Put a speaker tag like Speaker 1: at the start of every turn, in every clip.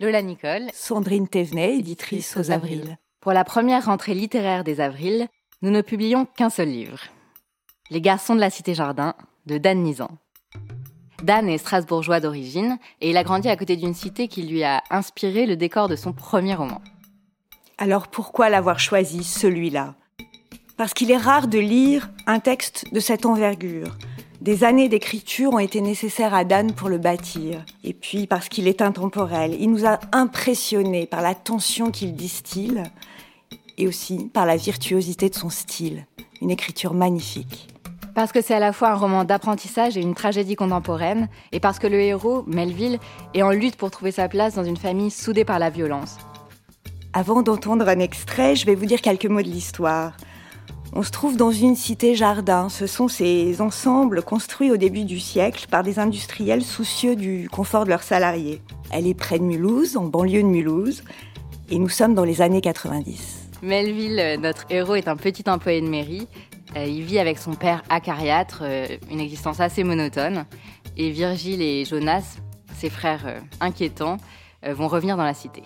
Speaker 1: Lola Nicole,
Speaker 2: Sandrine Thévenet, éditrice aux Avrils.
Speaker 1: Pour la première rentrée littéraire des Avrils, nous ne publions qu'un seul livre. Les garçons de la Cité Jardin, de Dan Nizan. Dan est strasbourgeois d'origine et il a grandi à côté d'une cité qui lui a inspiré le décor de son premier roman.
Speaker 2: Alors pourquoi l'avoir choisi, celui-là? Parce qu'il est rare de lire un texte de cette envergure. Des années d'écriture ont été nécessaires à Dan pour le bâtir. Et puis parce qu'il est intemporel. Il nous a impressionnés par la tension qu'il distille et aussi par la virtuosité de son style. Une écriture magnifique.
Speaker 1: Parce que c'est à la fois un roman d'apprentissage et une tragédie contemporaine, et parce que le héros, Melville, est en lutte pour trouver sa place dans une famille soudée par la violence.
Speaker 2: Avant d'entendre un extrait, je vais vous dire quelques mots de l'histoire. On se trouve dans une cité-jardin. Ce sont ces ensembles construits au début du siècle par des industriels soucieux du confort de leurs salariés. Elle est près de Mulhouse, en banlieue de Mulhouse, et nous sommes dans les années 90.
Speaker 1: Melville, notre héros, est un petit employé de mairie. Euh, il vit avec son père acariâtre, euh, une existence assez monotone. Et Virgile et Jonas, ses frères euh, inquiétants, vont revenir dans la cité.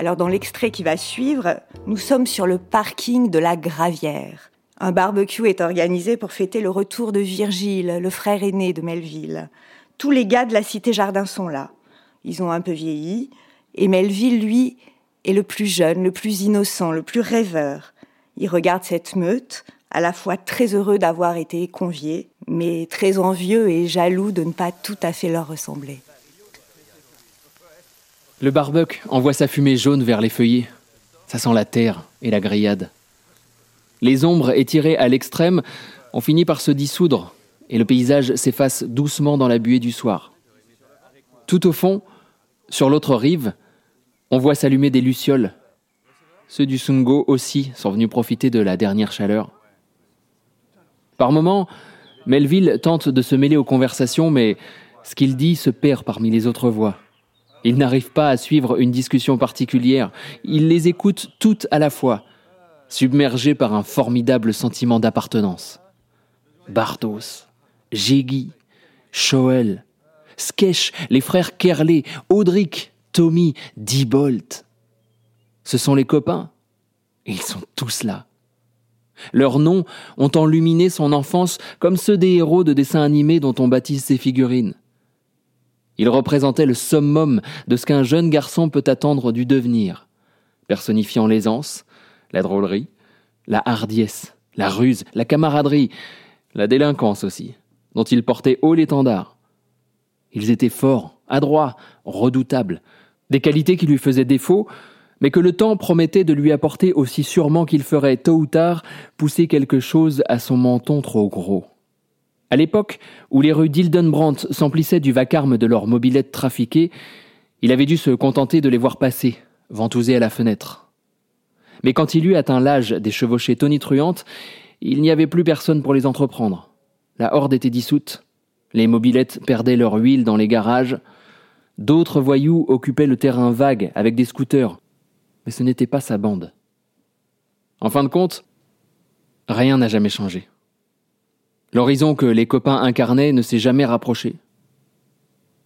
Speaker 2: Alors dans l'extrait qui va suivre, nous sommes sur le parking de la Gravière. Un barbecue est organisé pour fêter le retour de Virgile, le frère aîné de Melville. Tous les gars de la cité Jardin sont là. Ils ont un peu vieilli, et Melville, lui, est le plus jeune, le plus innocent, le plus rêveur. Il regarde cette meute, à la fois très heureux d'avoir été convié, mais très envieux et jaloux de ne pas tout à fait leur ressembler.
Speaker 3: Le barbecue envoie sa fumée jaune vers les feuillets. Ça sent la terre et la grillade. Les ombres étirées à l'extrême ont fini par se dissoudre et le paysage s'efface doucement dans la buée du soir. Tout au fond, sur l'autre rive, on voit s'allumer des lucioles. Ceux du Sungo aussi sont venus profiter de la dernière chaleur. Par moments, Melville tente de se mêler aux conversations, mais ce qu'il dit se perd parmi les autres voix. Il n'arrive pas à suivre une discussion particulière, il les écoute toutes à la fois, submergé par un formidable sentiment d'appartenance. Bardos, Jégui, Shoel, Sketch, les frères Kerley, Audric, Tommy, Diebolt. Ce sont les copains. ils sont tous là. Leurs noms ont enluminé son enfance comme ceux des héros de dessins animés dont on baptise ses figurines. Ils représentaient le summum de ce qu'un jeune garçon peut attendre du devenir, personnifiant l'aisance, la drôlerie, la hardiesse, la ruse, la camaraderie, la délinquance aussi, dont ils portaient haut l'étendard. Ils étaient forts, adroits, redoutables, des qualités qui lui faisaient défaut, mais que le temps promettait de lui apporter aussi sûrement qu'il ferait tôt ou tard pousser quelque chose à son menton trop gros. À l'époque où les rues d'Hildenbrandt s'emplissaient du vacarme de leurs mobilettes trafiquées, il avait dû se contenter de les voir passer, ventousés à la fenêtre. Mais quand il eut atteint l'âge des chevauchées tonitruantes, il n'y avait plus personne pour les entreprendre. La horde était dissoute, les mobilettes perdaient leur huile dans les garages, d'autres voyous occupaient le terrain vague avec des scooters, mais ce n'était pas sa bande. En fin de compte, rien n'a jamais changé. L'horizon que les copains incarnaient ne s'est jamais rapproché.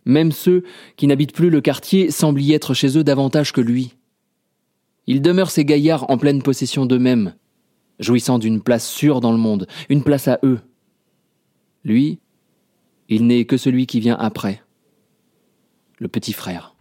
Speaker 3: Même ceux qui n'habitent plus le quartier semblent y être chez eux davantage que lui. Ils demeurent ces gaillards en pleine possession d'eux-mêmes, jouissant d'une place sûre dans le monde, une place à eux. Lui, il n'est que celui qui vient après, le petit frère.